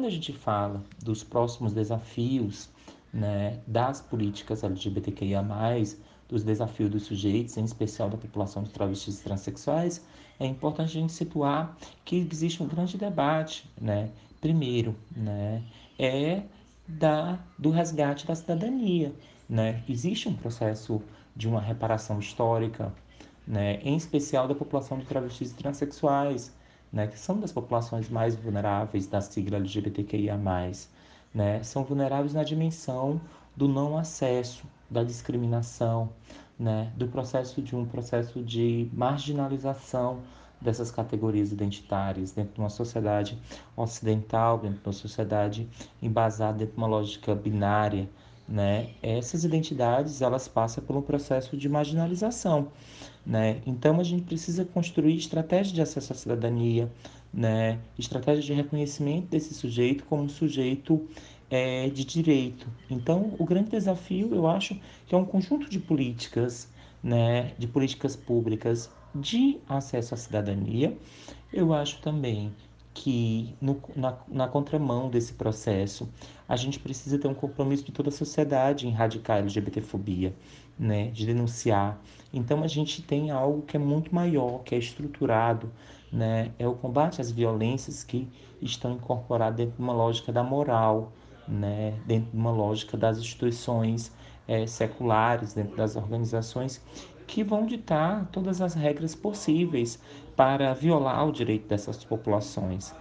quando a gente fala dos próximos desafios né, das políticas LGBTQIA+, dos desafios dos sujeitos, em especial da população de travestis e transexuais, é importante a gente situar que existe um grande debate, né? Primeiro, né, é da, do resgate da cidadania, né? Existe um processo de uma reparação histórica, né, em especial da população de travestis e transexuais, né, que são das populações mais vulneráveis da sigla LGBTQIA+, né, são vulneráveis na dimensão do não acesso, da discriminação, né, do processo de um processo de marginalização dessas categorias identitárias dentro de uma sociedade ocidental, dentro de uma sociedade embasada de uma lógica binária, né? Essas identidades elas passam por um processo de marginalização, né? Então a gente precisa construir estratégias de acesso à cidadania, né? Estratégias de reconhecimento desse sujeito como um sujeito é, de direito. Então o grande desafio eu acho que é um conjunto de políticas, né? De políticas públicas de acesso à cidadania. Eu acho também que no, na, na, contramão desse processo a gente precisa ter um compromisso de toda a sociedade em erradicar a LGBTfobia, né, de denunciar. Então a gente tem algo que é muito maior, que é estruturado, né, é o combate às violências que estão incorporadas dentro de uma lógica da moral, né, dentro de uma lógica das instituições é, seculares, dentro das organizações que vão ditar todas as regras possíveis para violar o direito dessas populações.